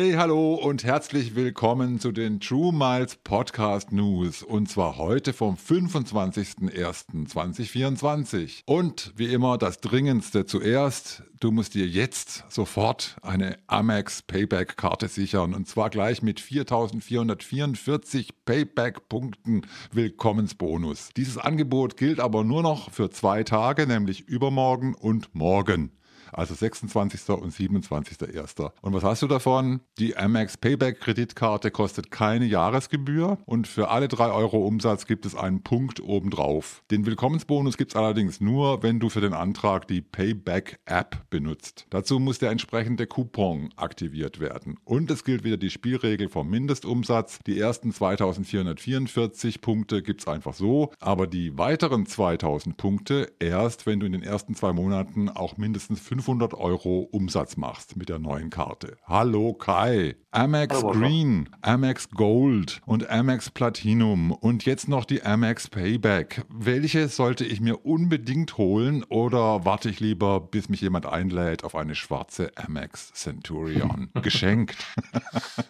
Hey, hallo und herzlich willkommen zu den True Miles Podcast News und zwar heute vom 25.01.2024. Und wie immer das Dringendste zuerst, du musst dir jetzt sofort eine Amex Payback Karte sichern und zwar gleich mit 4444 Payback Punkten Willkommensbonus. Dieses Angebot gilt aber nur noch für zwei Tage, nämlich übermorgen und morgen also 26. und 27.01. Und was hast du davon? Die Amex Payback Kreditkarte kostet keine Jahresgebühr und für alle 3 Euro Umsatz gibt es einen Punkt obendrauf. Den Willkommensbonus gibt es allerdings nur, wenn du für den Antrag die Payback App benutzt. Dazu muss der entsprechende Coupon aktiviert werden. Und es gilt wieder die Spielregel vom Mindestumsatz. Die ersten 2444 Punkte gibt es einfach so, aber die weiteren 2000 Punkte erst, wenn du in den ersten zwei Monaten auch mindestens 5 500 Euro Umsatz machst mit der neuen Karte. Hallo Kai. Amex Green, Amex Gold und Amex Platinum und jetzt noch die Amex Payback. Welche sollte ich mir unbedingt holen oder warte ich lieber, bis mich jemand einlädt auf eine schwarze Amex Centurion? Geschenkt.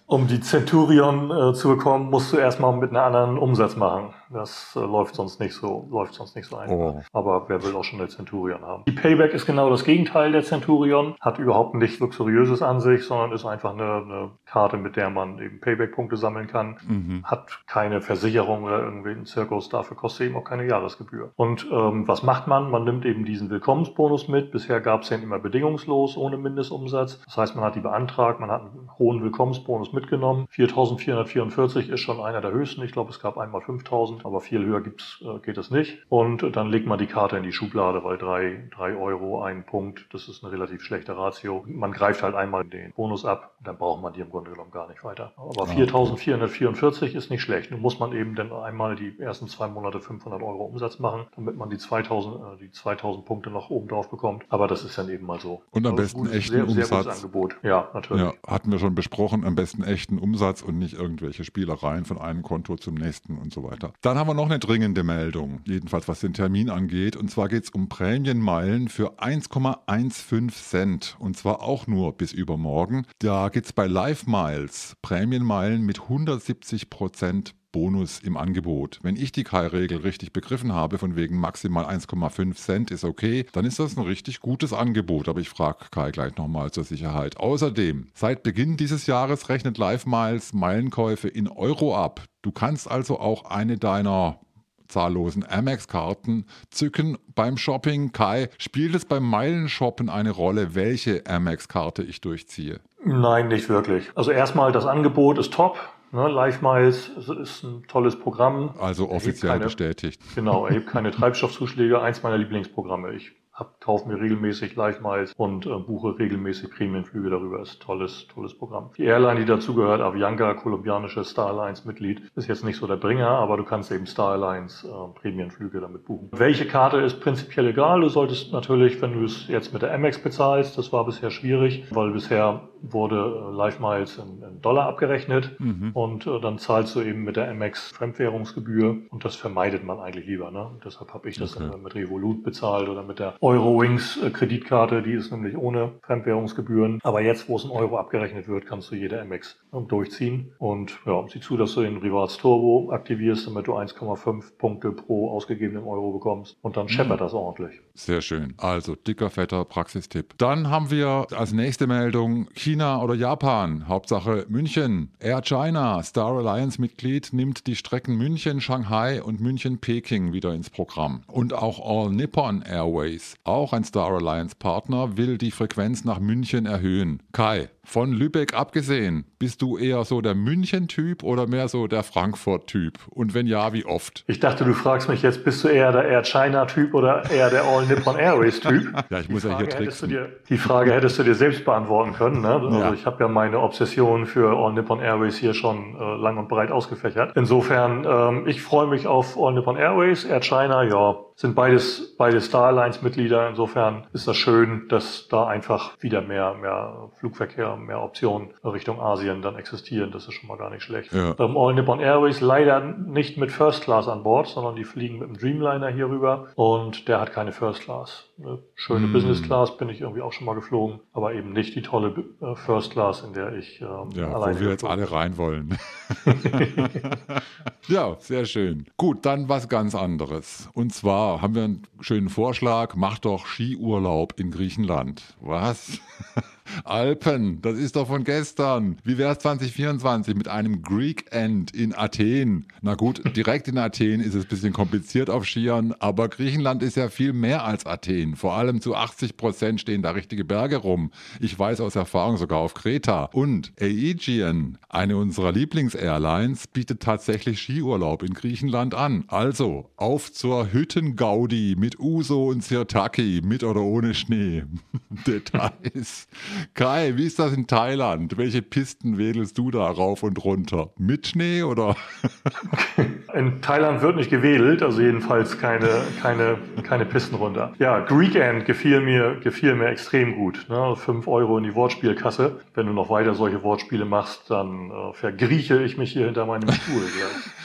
um die Centurion äh, zu bekommen, musst du erstmal mit einem anderen Umsatz machen. Das äh, läuft sonst nicht so, läuft sonst nicht so einfach. Oh. Aber wer will auch schon eine Centurion haben? Die Payback ist genau das Gegenteil der Centurion, hat überhaupt nichts Luxuriöses an sich, sondern ist einfach eine, eine Karte, mit der man eben Payback-Punkte sammeln kann, mhm. hat keine Versicherung oder irgendwie einen Zirkus, dafür kostet eben auch keine Jahresgebühr. Und ähm, was macht man? Man nimmt eben diesen Willkommensbonus mit. Bisher gab es den immer bedingungslos, ohne Mindestumsatz. Das heißt, man hat die beantragt, man hat einen hohen Willkommensbonus mitgenommen. 4.444 ist schon einer der höchsten. Ich glaube, es gab einmal 5.000, aber viel höher gibt's, äh, geht es nicht. Und dann legt man die Karte in die Schublade, weil drei, drei Euro, ein Punkt, das ist eine relativ schlechte Ratio. Man greift halt einmal den Bonus ab, dann braucht man die im Grunde genommen gar nicht weiter. Aber 4.444 ist nicht schlecht. Nun muss man eben dann einmal die ersten zwei Monate 500 Euro Umsatz machen, damit man die 2000, äh, die 2000 Punkte noch oben drauf bekommt. Aber das ist dann eben mal so. Und am besten gutes, echten sehr, Umsatz. Sehr gutes Angebot. Ja, natürlich. Ja, hatten wir schon besprochen, am besten echten Umsatz und nicht irgendwelche Spielereien von einem Konto zum nächsten und so weiter. Dann haben wir noch eine dringende Meldung, jedenfalls was den Termin angeht. Und zwar geht es um Prämienmeilen für 1,15 Cent. Und zwar auch nur bis übermorgen. Da geht es bei Live Miles Prämienmeilen mit 170 Prozent Bonus im Angebot. Wenn ich die Kai-Regel richtig begriffen habe, von wegen maximal 1,5 Cent ist okay, dann ist das ein richtig gutes Angebot. Aber ich frage Kai gleich nochmal zur Sicherheit. Außerdem, seit Beginn dieses Jahres rechnet Live Miles Meilenkäufe in Euro ab. Du kannst also auch eine deiner zahllosen Amex-Karten zücken beim Shopping. Kai, spielt es beim Meilenshoppen eine Rolle, welche Amex-Karte ich durchziehe? Nein, nicht wirklich. Also erstmal, das Angebot ist top. Ne, Live Miles ist ein tolles Programm. Also offiziell keine, bestätigt. Genau, erhebt keine Treibstoffzuschläge. Eins meiner Lieblingsprogramme. Ich hab, kaufe mir regelmäßig Live Miles und äh, buche regelmäßig Prämienflüge darüber. Ist tolles, tolles Programm. Die Airline, die dazugehört, Avianca, kolumbianische Star Alliance Mitglied, ist jetzt nicht so der Bringer, aber du kannst eben Star Alliance äh, Prämienflüge damit buchen. Welche Karte ist prinzipiell egal? Du solltest natürlich, wenn du es jetzt mit der Amex bezahlst, das war bisher schwierig, weil bisher wurde äh, Live Miles in, Dollar abgerechnet mhm. und äh, dann zahlst du eben mit der Amex Fremdwährungsgebühr und das vermeidet man eigentlich lieber. Ne? Und deshalb habe ich das okay. mit Revolut bezahlt oder mit der Eurowings äh, Kreditkarte, die ist nämlich ohne Fremdwährungsgebühren. Aber jetzt, wo es in Euro abgerechnet wird, kannst du jede Amex ähm, durchziehen. Und ja, sieh zu, dass du den Rivals Turbo aktivierst, damit du 1,5 Punkte pro ausgegebenen Euro bekommst. Und dann mhm. scheppert das ordentlich. Sehr schön. Also dicker, fetter Praxistipp. Dann haben wir als nächste Meldung China oder Japan. Hauptsache München. Air China, Star Alliance Mitglied, nimmt die Strecken München, Shanghai und München-Peking wieder ins Programm. Und auch All Nippon Airways auch ein Star Alliance Partner, will die Frequenz nach München erhöhen. Kai, von Lübeck abgesehen, bist du eher so der München-Typ oder mehr so der Frankfurt-Typ? Und wenn ja, wie oft? Ich dachte, du fragst mich jetzt, bist du eher der Air China-Typ oder eher der All Nippon Airways-Typ? ja, ich muss ja hier tricksen. Dir, die Frage hättest du dir selbst beantworten können. Ne? Also ja. ich habe ja meine Obsession für All Nippon Airways hier schon äh, lang und breit ausgefächert. Insofern, ähm, ich freue mich auf All Nippon Airways, Air China, ja, sind beides, beide Star Alliance Mitglieder. Insofern ist das schön, dass da einfach wieder mehr, mehr Flugverkehr, mehr Optionen Richtung Asien dann existieren. Das ist schon mal gar nicht schlecht. Ja. Ähm, All Nippon Airways leider nicht mit First Class an Bord, sondern die fliegen mit dem Dreamliner hier rüber und der hat keine First Class. Eine schöne mm. Business Class bin ich irgendwie auch schon mal geflogen, aber eben nicht die tolle äh, First Class, in der ich ähm, ja, alleine wo wir jetzt alle rein wollen. ja, sehr schön. Gut, dann was ganz anderes. Und zwar haben wir einen schönen Vorschlag, mach doch Skiurlaub in Griechenland. Was? Alpen, das ist doch von gestern. Wie wäre es 2024 mit einem Greek End in Athen? Na gut, direkt in Athen ist es ein bisschen kompliziert auf Skiern, aber Griechenland ist ja viel mehr als Athen. Vor allem zu 80 Prozent stehen da richtige Berge rum. Ich weiß aus Erfahrung sogar auf Kreta. Und Aegean, eine unserer Lieblingsairlines, bietet tatsächlich Skiurlaub in Griechenland an. Also auf zur Hüttengaudi mit Uso und Sirtaki, mit oder ohne Schnee. Details Kai, wie ist das in Thailand? Welche Pisten wedelst du da rauf und runter? Mit Schnee oder? In Thailand wird nicht gewedelt, also jedenfalls keine, keine, keine Pisten runter. Ja, Greek End gefiel mir, gefiel mir extrem gut. Ne? Fünf Euro in die Wortspielkasse. Wenn du noch weiter solche Wortspiele machst, dann äh, vergrieche ich mich hier hinter meinem Stuhl gleich.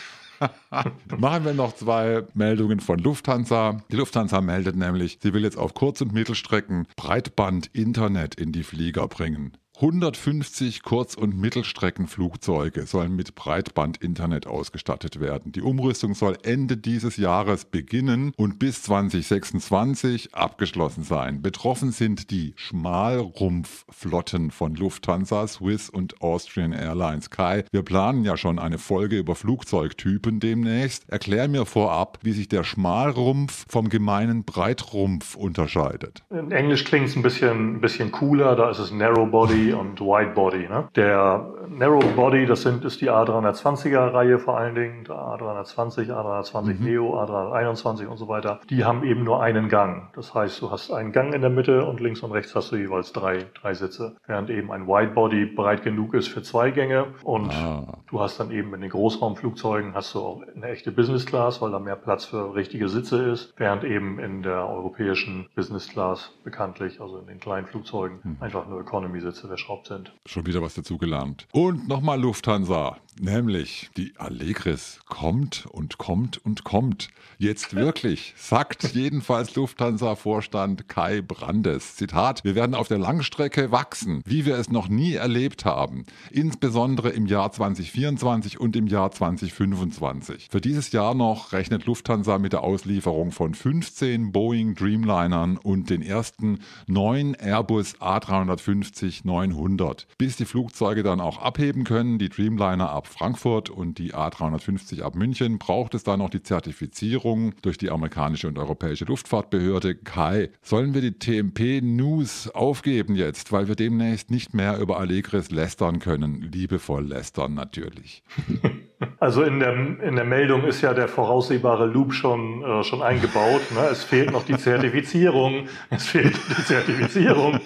Machen wir noch zwei Meldungen von Lufthansa. Die Lufthansa meldet nämlich, sie will jetzt auf Kurz- und Mittelstrecken Breitband-Internet in die Flieger bringen. 150 Kurz- und Mittelstreckenflugzeuge sollen mit Breitbandinternet ausgestattet werden. Die Umrüstung soll Ende dieses Jahres beginnen und bis 2026 abgeschlossen sein. Betroffen sind die Schmalrumpfflotten von Lufthansa, Swiss und Austrian Airlines. Kai, wir planen ja schon eine Folge über Flugzeugtypen demnächst. Erklär mir vorab, wie sich der Schmalrumpf vom gemeinen Breitrumpf unterscheidet. In Englisch klingt es ein bisschen, ein bisschen cooler, da ist es Narrow Body und Wide Body. Ne? Der Narrow Body, das sind, ist die A320er Reihe vor allen Dingen, der A320, A320 mhm. Neo, A321 und so weiter. Die haben eben nur einen Gang. Das heißt, du hast einen Gang in der Mitte und links und rechts hast du jeweils drei, drei Sitze. Während eben ein Wide Body breit genug ist für zwei Gänge und ah. du hast dann eben in den Großraumflugzeugen hast du auch eine echte Business Class, weil da mehr Platz für richtige Sitze ist, während eben in der europäischen Business Class bekanntlich, also in den kleinen Flugzeugen, mhm. einfach nur Economy-Sitze verschraubt sind. Schon wieder was dazugelernt. Und nochmal Lufthansa, nämlich die Allegris kommt und kommt und kommt. Jetzt wirklich, sagt jedenfalls Lufthansa-Vorstand Kai Brandes. Zitat, wir werden auf der Langstrecke wachsen, wie wir es noch nie erlebt haben. Insbesondere im Jahr 2024 und im Jahr 2025. Für dieses Jahr noch rechnet Lufthansa mit der Auslieferung von 15 Boeing Dreamlinern und den ersten neun Airbus A350 9 900. Bis die Flugzeuge dann auch abheben können, die Dreamliner ab Frankfurt und die A350 ab München, braucht es dann noch die Zertifizierung durch die amerikanische und europäische Luftfahrtbehörde Kai. Sollen wir die TMP News aufgeben jetzt, weil wir demnächst nicht mehr über Allegris lästern können? Liebevoll lästern natürlich. Also in der, in der Meldung ist ja der voraussehbare Loop schon, äh, schon eingebaut. Ne? Es fehlt noch die Zertifizierung. Es fehlt die Zertifizierung.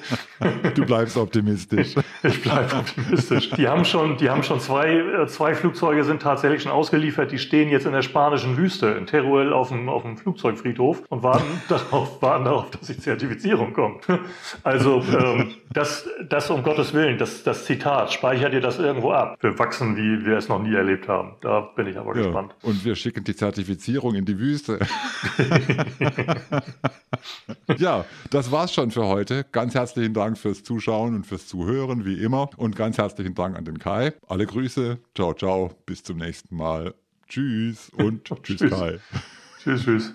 Du bleibst optimistisch. Ich bleibe optimistisch. Die haben schon, die haben schon zwei, äh, zwei Flugzeuge sind tatsächlich schon ausgeliefert. Die stehen jetzt in der spanischen Wüste, in Teruel auf dem, auf dem Flugzeugfriedhof und warten darauf, warten darauf, dass die Zertifizierung kommt. Also ähm, das, das um Gottes Willen, das, das Zitat, speichert ihr das irgendwo ab. Wir wachsen, wie wir es noch nie erlebt haben. Da bin ich aber ja, gespannt. Und wir schicken die Zertifizierung in die Wüste. ja, das war's schon für heute. Ganz herzlichen Dank fürs Zuschauen und fürs Zuhören, wie immer. Und ganz herzlichen Dank an den Kai. Alle Grüße. Ciao, ciao. Bis zum nächsten Mal. Tschüss und tschüss, Kai. Tschüss, tschüss.